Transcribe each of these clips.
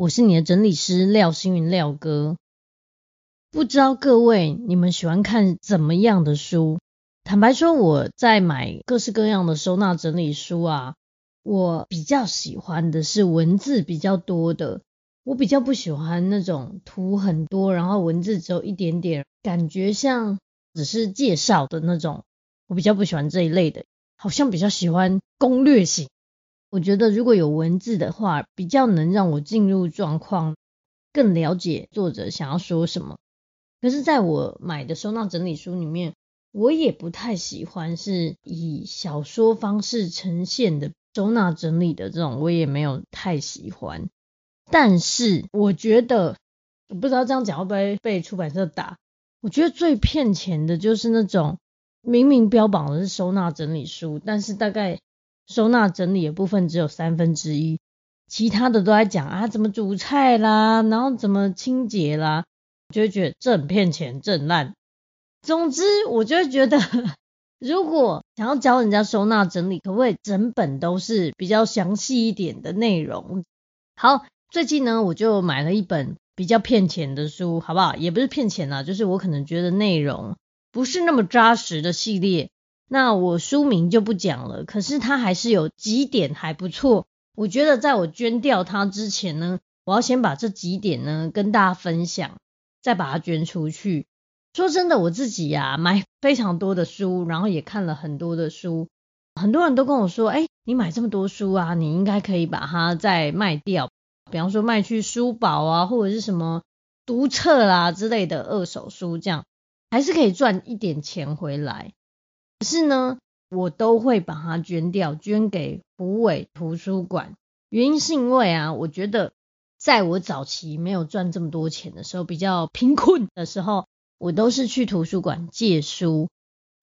我是你的整理师廖星云廖哥，不知道各位你们喜欢看怎么样的书？坦白说，我在买各式各样的收纳整理书啊，我比较喜欢的是文字比较多的，我比较不喜欢那种图很多，然后文字只有一点点，感觉像只是介绍的那种，我比较不喜欢这一类的，好像比较喜欢攻略型。我觉得如果有文字的话，比较能让我进入状况，更了解作者想要说什么。可是，在我买的收纳整理书里面，我也不太喜欢是以小说方式呈现的收纳整理的这种，我也没有太喜欢。但是，我觉得不知道这样讲会不会被出版社打。我觉得最骗钱的就是那种明明标榜的是收纳整理书，但是大概。收纳整理的部分只有三分之一，其他的都在讲啊，怎么煮菜啦，然后怎么清洁啦，就会觉得这很骗钱，这很烂。总之，我就会觉得，如果想要教人家收纳整理，可不可以整本都是比较详细一点的内容？好，最近呢，我就买了一本比较骗钱的书，好不好？也不是骗钱啦，就是我可能觉得内容不是那么扎实的系列。那我书名就不讲了，可是它还是有几点还不错。我觉得在我捐掉它之前呢，我要先把这几点呢跟大家分享，再把它捐出去。说真的，我自己呀买非常多的书，然后也看了很多的书，很多人都跟我说，哎，你买这么多书啊，你应该可以把它再卖掉，比方说卖去书宝啊，或者是什么读册啦之类的二手书，这样还是可以赚一点钱回来。可是呢，我都会把它捐掉，捐给虎尾图书馆。原因是因为啊，我觉得在我早期没有赚这么多钱的时候，比较贫困的时候，我都是去图书馆借书。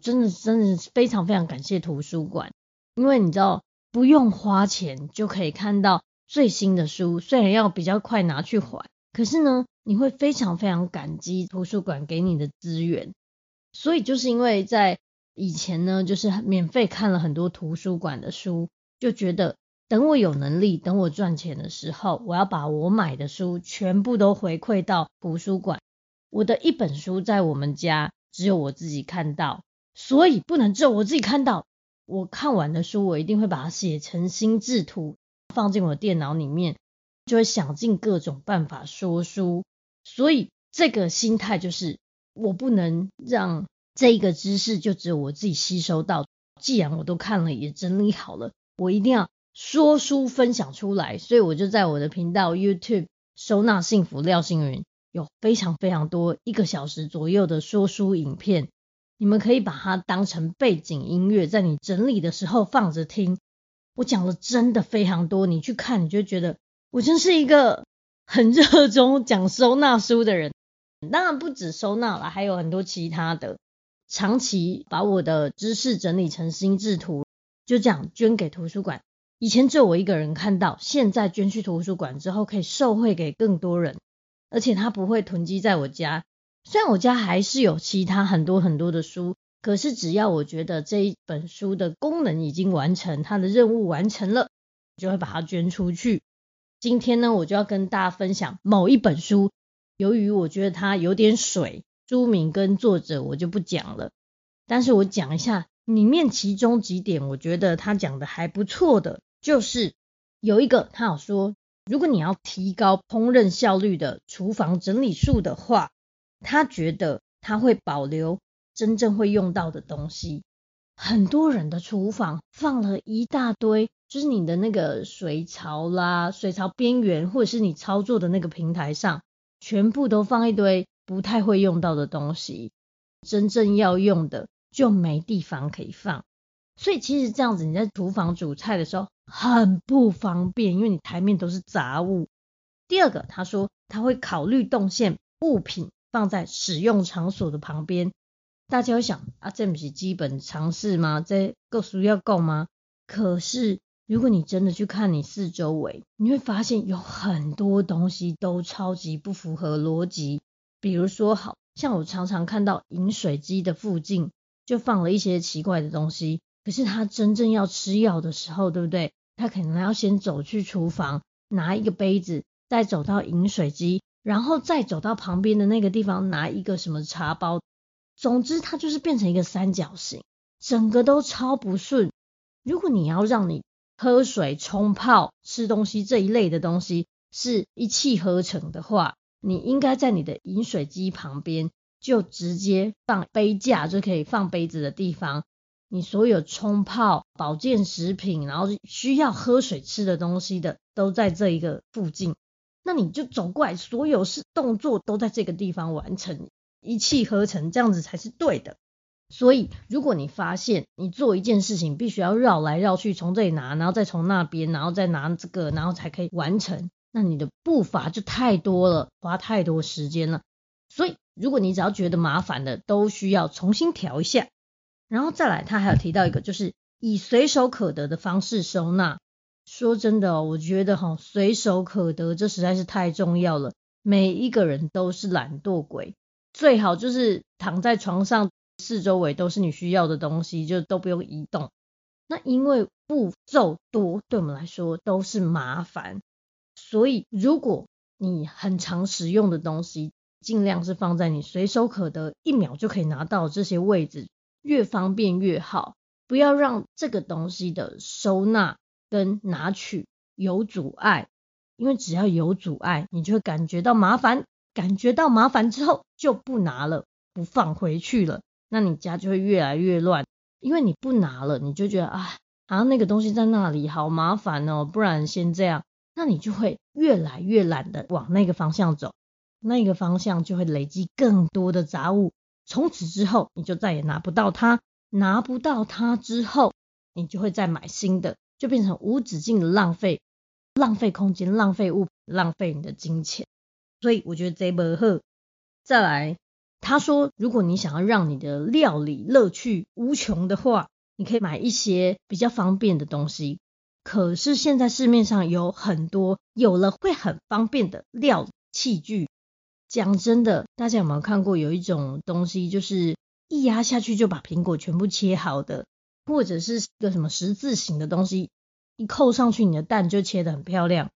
真的，真的非常非常感谢图书馆，因为你知道，不用花钱就可以看到最新的书，虽然要比较快拿去还，可是呢，你会非常非常感激图书馆给你的资源。所以就是因为在以前呢，就是免费看了很多图书馆的书，就觉得等我有能力，等我赚钱的时候，我要把我买的书全部都回馈到图书馆。我的一本书在我们家只有我自己看到，所以不能只有我自己看到。我看完的书，我一定会把它写成心智图，放进我的电脑里面，就会想尽各种办法说书。所以这个心态就是，我不能让。这个知识就只有我自己吸收到，既然我都看了也整理好了，我一定要说书分享出来，所以我就在我的频道 YouTube 收纳幸福廖星云有非常非常多一个小时左右的说书影片，你们可以把它当成背景音乐，在你整理的时候放着听。我讲了真的非常多，你去看你就觉得我真是一个很热衷讲收纳书的人，当然不止收纳了，还有很多其他的。长期把我的知识整理成心智图，就这样捐给图书馆。以前只有我一个人看到，现在捐去图书馆之后，可以受惠给更多人，而且它不会囤积在我家。虽然我家还是有其他很多很多的书，可是只要我觉得这一本书的功能已经完成，它的任务完成了，就会把它捐出去。今天呢，我就要跟大家分享某一本书，由于我觉得它有点水。书名跟作者我就不讲了，但是我讲一下里面其中几点，我觉得他讲的还不错的，就是有一个他有说，如果你要提高烹饪效率的厨房整理术的话，他觉得他会保留真正会用到的东西。很多人的厨房放了一大堆，就是你的那个水槽啦、水槽边缘，或者是你操作的那个平台上，全部都放一堆。不太会用到的东西，真正要用的就没地方可以放，所以其实这样子你在厨房煮菜的时候很不方便，因为你台面都是杂物。第二个，他说他会考虑动线物品放在使用场所的旁边。大家会想啊，这不是基本常识吗？这够需要够吗？可是如果你真的去看你四周围，你会发现有很多东西都超级不符合逻辑。比如说，好像我常常看到饮水机的附近就放了一些奇怪的东西。可是他真正要吃药的时候，对不对？他可能要先走去厨房拿一个杯子，再走到饮水机，然后再走到旁边的那个地方拿一个什么茶包。总之，它就是变成一个三角形，整个都超不顺。如果你要让你喝水、冲泡、吃东西这一类的东西是一气呵成的话，你应该在你的饮水机旁边就直接放杯架，就可以放杯子的地方。你所有冲泡、保健食品，然后需要喝水、吃的东西的，都在这一个附近。那你就走过来，所有事动作都在这个地方完成。一气呵成，这样子才是对的。所以，如果你发现你做一件事情必须要绕来绕去，从这里拿，然后再从那边，然后再拿这个，然后才可以完成，那你的步伐就太多了，花太多时间了。所以，如果你只要觉得麻烦的，都需要重新调一下。然后再来，他还有提到一个，就是以随手可得的方式收纳。说真的哦，我觉得哈，随手可得这实在是太重要了。每一个人都是懒惰鬼。最好就是躺在床上，四周围都是你需要的东西，就都不用移动。那因为步骤多，对我们来说都是麻烦，所以如果你很常使用的东西，尽量是放在你随手可得，一秒就可以拿到这些位置，越方便越好。不要让这个东西的收纳跟拿取有阻碍，因为只要有阻碍，你就会感觉到麻烦。感觉到麻烦之后就不拿了，不放回去了，那你家就会越来越乱，因为你不拿了，你就觉得啊，好像那个东西在那里好麻烦哦，不然先这样，那你就会越来越懒得往那个方向走，那个方向就会累积更多的杂物，从此之后你就再也拿不到它，拿不到它之后，你就会再买新的，就变成无止境的浪费，浪费空间，浪费物，浪费你的金钱。所以我觉得这不好。再来，他说，如果你想要让你的料理乐趣无穷的话，你可以买一些比较方便的东西。可是现在市面上有很多有了会很方便的料器具。讲真的，大家有没有看过有一种东西，就是一压下去就把苹果全部切好的，或者是一个什么十字形的东西，一扣上去，你的蛋就切得很漂亮。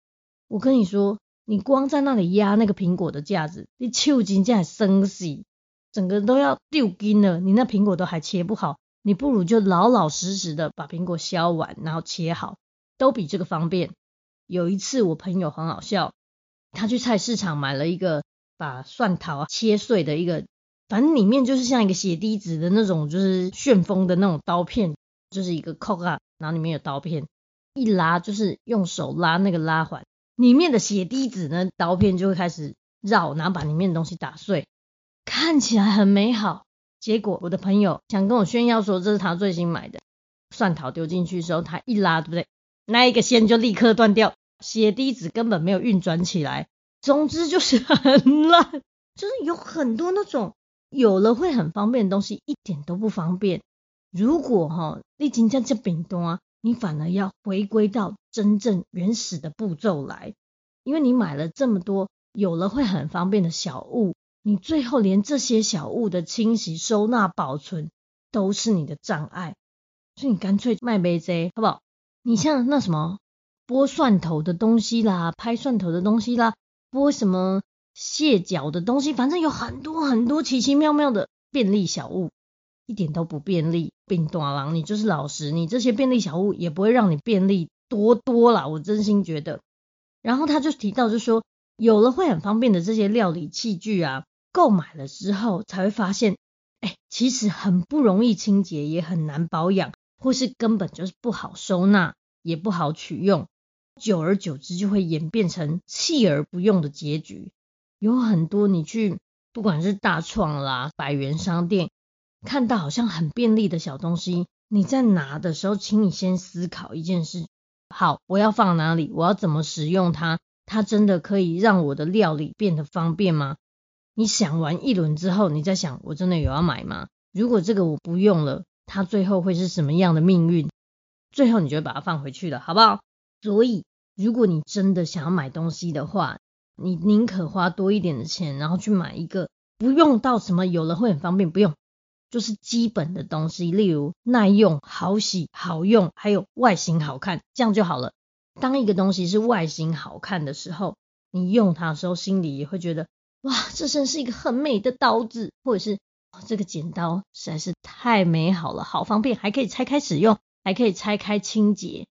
我跟你说。你光在那里压那个苹果的架子，你手真的生死，整个都要丢筋了。你那苹果都还切不好，你不如就老老实实的把苹果削完，然后切好，都比这个方便。有一次我朋友很好笑，他去菜市场买了一个把蒜头切碎的一个，反正里面就是像一个血滴子的那种，就是旋风的那种刀片，就是一个扣啊，然后里面有刀片，一拉就是用手拉那个拉环。里面的血滴子呢，刀片就会开始绕，然后把里面的东西打碎，看起来很美好。结果我的朋友想跟我炫耀说，这是他最新买的蒜头，丢进去的时候，他一拉，对不对？那一个线就立刻断掉，血滴子根本没有运转起来。总之就是很烂，就是有很多那种有了会很方便的东西，一点都不方便。如果哈，你今天这饼多啊。你反而要回归到真正原始的步骤来，因为你买了这么多，有了会很方便的小物，你最后连这些小物的清洗、收纳、保存都是你的障碍，所以你干脆卖杯子，好不好？你像那什么剥蒜头的东西啦，拍蒜头的东西啦，剥什么蟹脚的东西，反正有很多很多奇奇妙妙的便利小物。一点都不便利，并短郎，你就是老实，你这些便利小物也不会让你便利多多啦，我真心觉得。然后他就提到，就说有了会很方便的这些料理器具啊，购买了之后才会发现，哎，其实很不容易清洁，也很难保养，或是根本就是不好收纳，也不好取用，久而久之就会演变成弃而不用的结局。有很多你去，不管是大创啦、百元商店。看到好像很便利的小东西，你在拿的时候，请你先思考一件事：好，我要放哪里？我要怎么使用它？它真的可以让我的料理变得方便吗？你想完一轮之后，你再想，我真的有要买吗？如果这个我不用了，它最后会是什么样的命运？最后你就会把它放回去了，好不好？所以，如果你真的想要买东西的话，你宁可花多一点的钱，然后去买一个不用到什么有了会很方便，不用，就是基本的东西，例如耐用、好洗、好用，还有外形好看，这样就好了。当一个东西是外形好看的时候，你用它的时候，心里也会觉得，哇，这真是一个很美的刀子，或者是这个剪刀实在是太美好了，好方便，还可以拆开使用。还可以拆开清洁。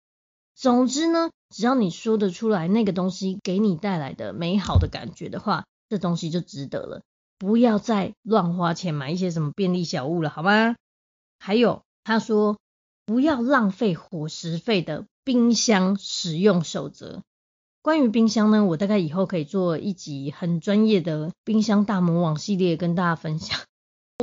总之呢，只要你说得出来那个东西给你带来的美好的感觉的话，这东西就值得了。不要再乱花钱买一些什么便利小物了，好吗？还有他说不要浪费伙食费的冰箱使用守则。关于冰箱呢，我大概以后可以做一集很专业的冰箱大魔王系列跟大家分享。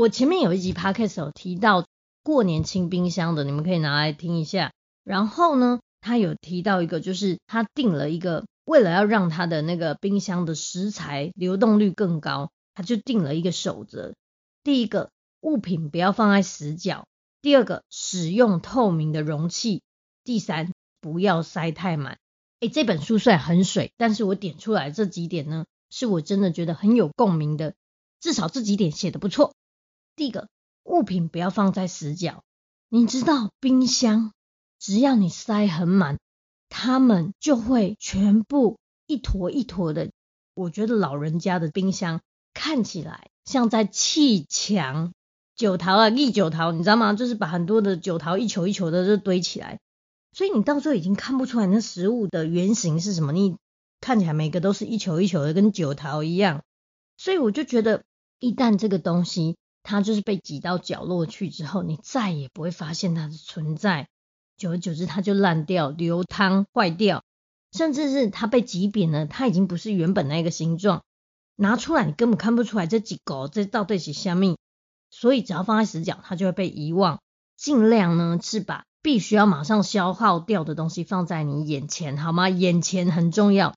我前面有一集 podcast 有提到。过年清冰箱的，你们可以拿来听一下。然后呢，他有提到一个，就是他定了一个，为了要让他的那个冰箱的食材流动率更高，他就定了一个守则。第一个，物品不要放在死角；第二个，使用透明的容器；第三，不要塞太满。诶，这本书虽然很水，但是我点出来这几点呢，是我真的觉得很有共鸣的，至少这几点写得不错。第一个。物品不要放在死角，你知道冰箱，只要你塞很满，它们就会全部一坨一坨的。我觉得老人家的冰箱看起来像在砌墙，酒桃啊，立酒桃，你知道吗？就是把很多的酒桃一球一球的就堆起来，所以你到时候已经看不出来那食物的原型是什么，你看起来每个都是一球一球的，跟酒桃一样。所以我就觉得，一旦这个东西，它就是被挤到角落去之后，你再也不会发现它的存在。久而久之，它就烂掉、流汤、坏掉，甚至是它被挤扁了，它已经不是原本那个形状。拿出来你根本看不出来这几个这到底是虾米。所以只要放在死角，它就会被遗忘。尽量呢是把必须要马上消耗掉的东西放在你眼前，好吗？眼前很重要。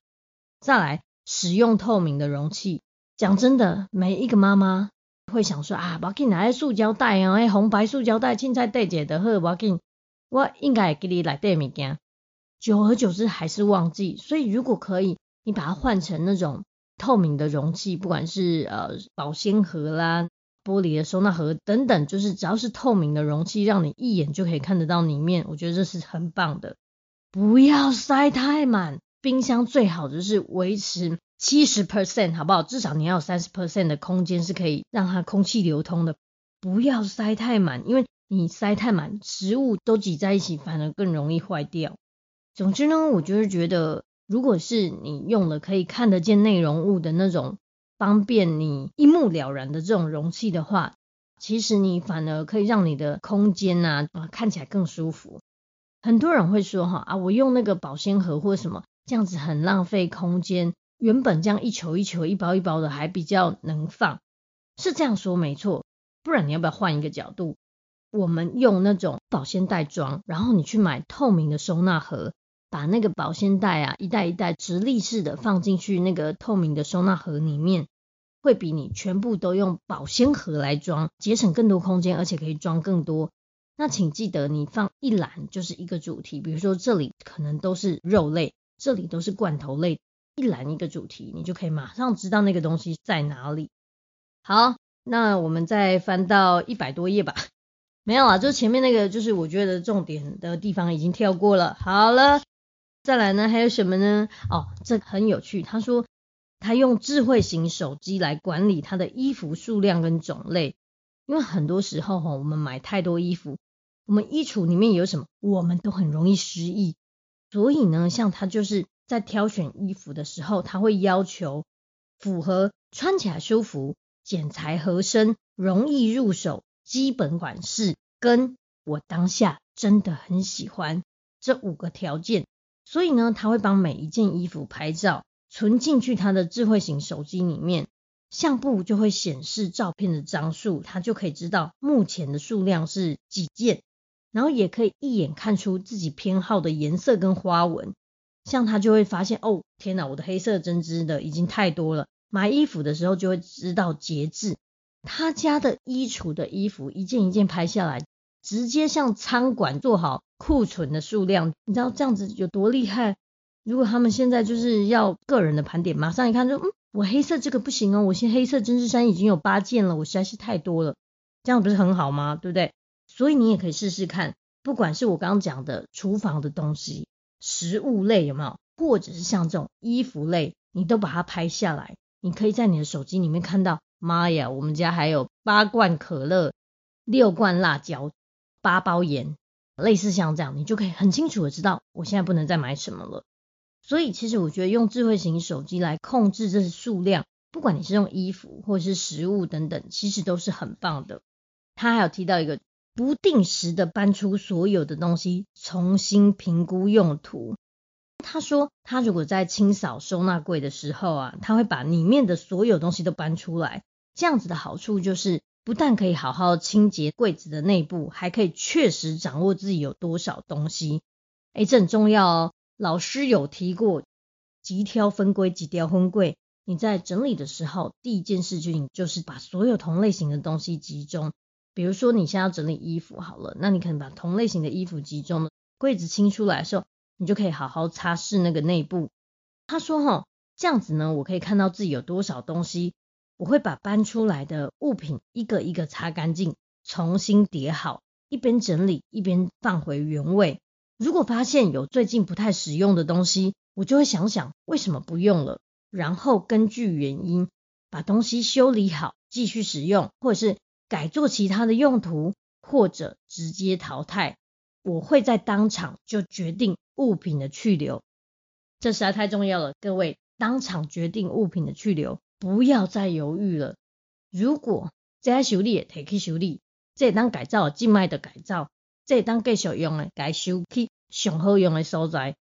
再来，使用透明的容器。讲真的，每一个妈妈。会想说啊，不要紧，拿个塑胶袋啊，哎，红白塑胶袋，凊彩带一个就好，不要紧，我应该会给你来带物件。久而久之还是忘记，所以如果可以，你把它换成那种透明的容器，不管是呃保鲜盒啦、玻璃的收纳盒等等，就是只要是透明的容器，让你一眼就可以看得到里面，我觉得这是很棒的。不要塞太满，冰箱最好就是维持。七十 percent 好不好？至少你要有三十 percent 的空间是可以让它空气流通的，不要塞太满，因为你塞太满，食物都挤在一起，反而更容易坏掉。总之呢，我就是觉得，如果是你用了可以看得见内容物的那种方便你一目了然的这种容器的话，其实你反而可以让你的空间啊看起来更舒服。很多人会说哈啊，我用那个保鲜盒或者什么，这样子很浪费空间。原本这样一球一球、一包一包的还比较能放，是这样说没错。不然你要不要换一个角度？我们用那种保鲜袋装，然后你去买透明的收纳盒，把那个保鲜袋啊一袋一袋直立式的放进去那个透明的收纳盒里面，会比你全部都用保鲜盒来装节省更多空间，而且可以装更多。那请记得你放一篮就是一个主题，比如说这里可能都是肉类，这里都是罐头类。一栏一个主题，你就可以马上知道那个东西在哪里。好，那我们再翻到一百多页吧。没有啊，就前面那个，就是我觉得重点的地方已经跳过了。好了，再来呢，还有什么呢？哦，这很有趣。他说他用智慧型手机来管理他的衣服数量跟种类，因为很多时候哈，我们买太多衣服，我们衣橱里面有什么，我们都很容易失忆。所以呢，像他就是。在挑选衣服的时候，他会要求符合穿起来舒服、剪裁合身、容易入手、基本款式，跟我当下真的很喜欢这五个条件。所以呢，他会帮每一件衣服拍照，存进去他的智慧型手机里面，相簿就会显示照片的张数，他就可以知道目前的数量是几件，然后也可以一眼看出自己偏好的颜色跟花纹。像他就会发现，哦，天哪，我的黑色针织的已经太多了。买衣服的时候就会知道节制。他家的衣橱的衣服一件一件拍下来，直接向仓管做好库存的数量。你知道这样子有多厉害？如果他们现在就是要个人的盘点，马上一看就，嗯，我黑色这个不行哦，我现黑色针织衫已经有八件了，我实在是太多了，这样不是很好吗？对不对？所以你也可以试试看，不管是我刚刚讲的厨房的东西、食物类有没有，或者是像这种衣服类，你都把它拍下来。你可以在你的手机里面看到，妈呀，我们家还有八罐可乐、六罐辣椒、八包盐，类似像这样，你就可以很清楚的知道我现在不能再买什么了。所以，其实我觉得用智慧型手机来控制这些数量，不管你是用衣服或者是食物等等，其实都是很棒的。他还有提到一个不定时的搬出所有的东西，重新评估用途。他说，他如果在清扫收纳柜的时候啊，他会把里面的所有东西都搬出来。这样子的好处就是，不但可以好好清洁柜子的内部，还可以确实掌握自己有多少东西。诶，这很重要哦。老师有提过，即挑分柜，即雕分柜。你在整理的时候，第一件事情就是把所有同类型的东西集中。比如说，你现在要整理衣服好了，那你可能把同类型的衣服集中，柜子清出来的时候，你就可以好好擦拭那个内部。他说：“哈，这样子呢，我可以看到自己有多少东西。我会把搬出来的物品一个一个擦干净，重新叠好，一边整理一边放回原位。”如果发现有最近不太实用的东西，我就会想想为什么不用了，然后根据原因把东西修理好，继续使用，或者是改做其他的用途，或者直接淘汰。我会在当场就决定物品的去留，这实在太重要了，各位，当场决定物品的去留，不要再犹豫了。如果这修理也可以修理，这当改造静脉的改造。这当继续用的，改修去上好用的所在。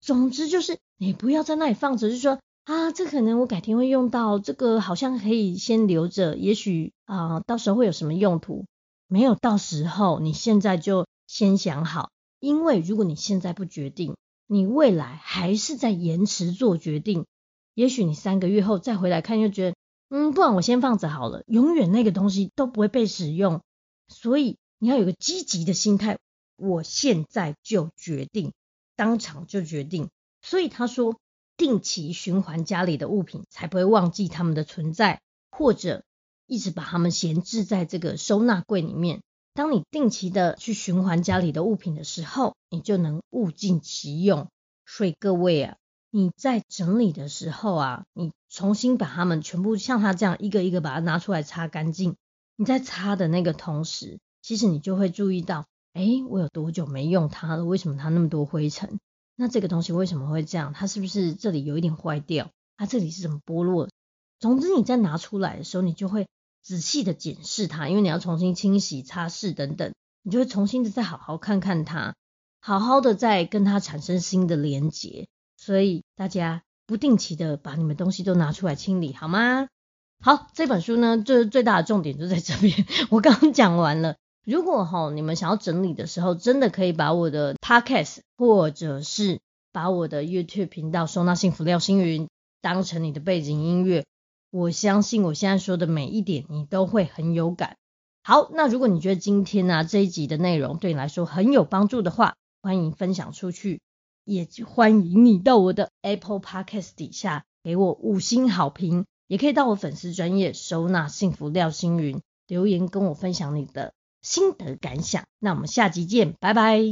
总之就是，你不要在那里放着，就说啊，这可能我改天会用到，这个好像可以先留着，也许啊、到时候会有什么用途。没有到时候，你现在就先想好，因为如果你现在不决定，你未来还是在延迟做决定。也许你三个月后再回来看，又觉得，嗯，不然我先放着好了，永远那个东西都不会被使用，所以。你要有个积极的心态，我现在就决定，当场就决定。所以他说，定期循环家里的物品，才不会忘记他们的存在，或者一直把他们闲置在这个收纳柜里面。当你定期的去循环家里的物品的时候，你就能物尽其用。所以各位啊，你在整理的时候啊，你重新把它们全部像他这样一个一个把它拿出来擦干净。你在擦的那个同时，其实你就会注意到，哎，我有多久没用它了？为什么它那么多灰尘？那这个东西为什么会这样？它是不是这里有一点坏掉？它这里是怎么剥落？总之，你在拿出来的时候，你就会仔细的检视它，因为你要重新清洗、擦拭等等，你就会重新的再好好看看它，好好的再跟它产生新的连结。所以大家不定期的把你们东西都拿出来清理，好吗？好，这本书呢，就是最大的重点就在这边，我刚刚讲完了。如果哈你们想要整理的时候，真的可以把我的 podcast 或者是把我的 YouTube 频道收纳幸福廖星云当成你的背景音乐，我相信我现在说的每一点你都会很有感。好，那如果你觉得今天呢、这一集的内容对你来说很有帮助的话，欢迎分享出去，也欢迎你到我的 Apple Podcast 底下给我五星好评，也可以到我粉丝专业收纳幸福廖星云留言跟我分享你的。心得感想，那我们下集见，拜拜。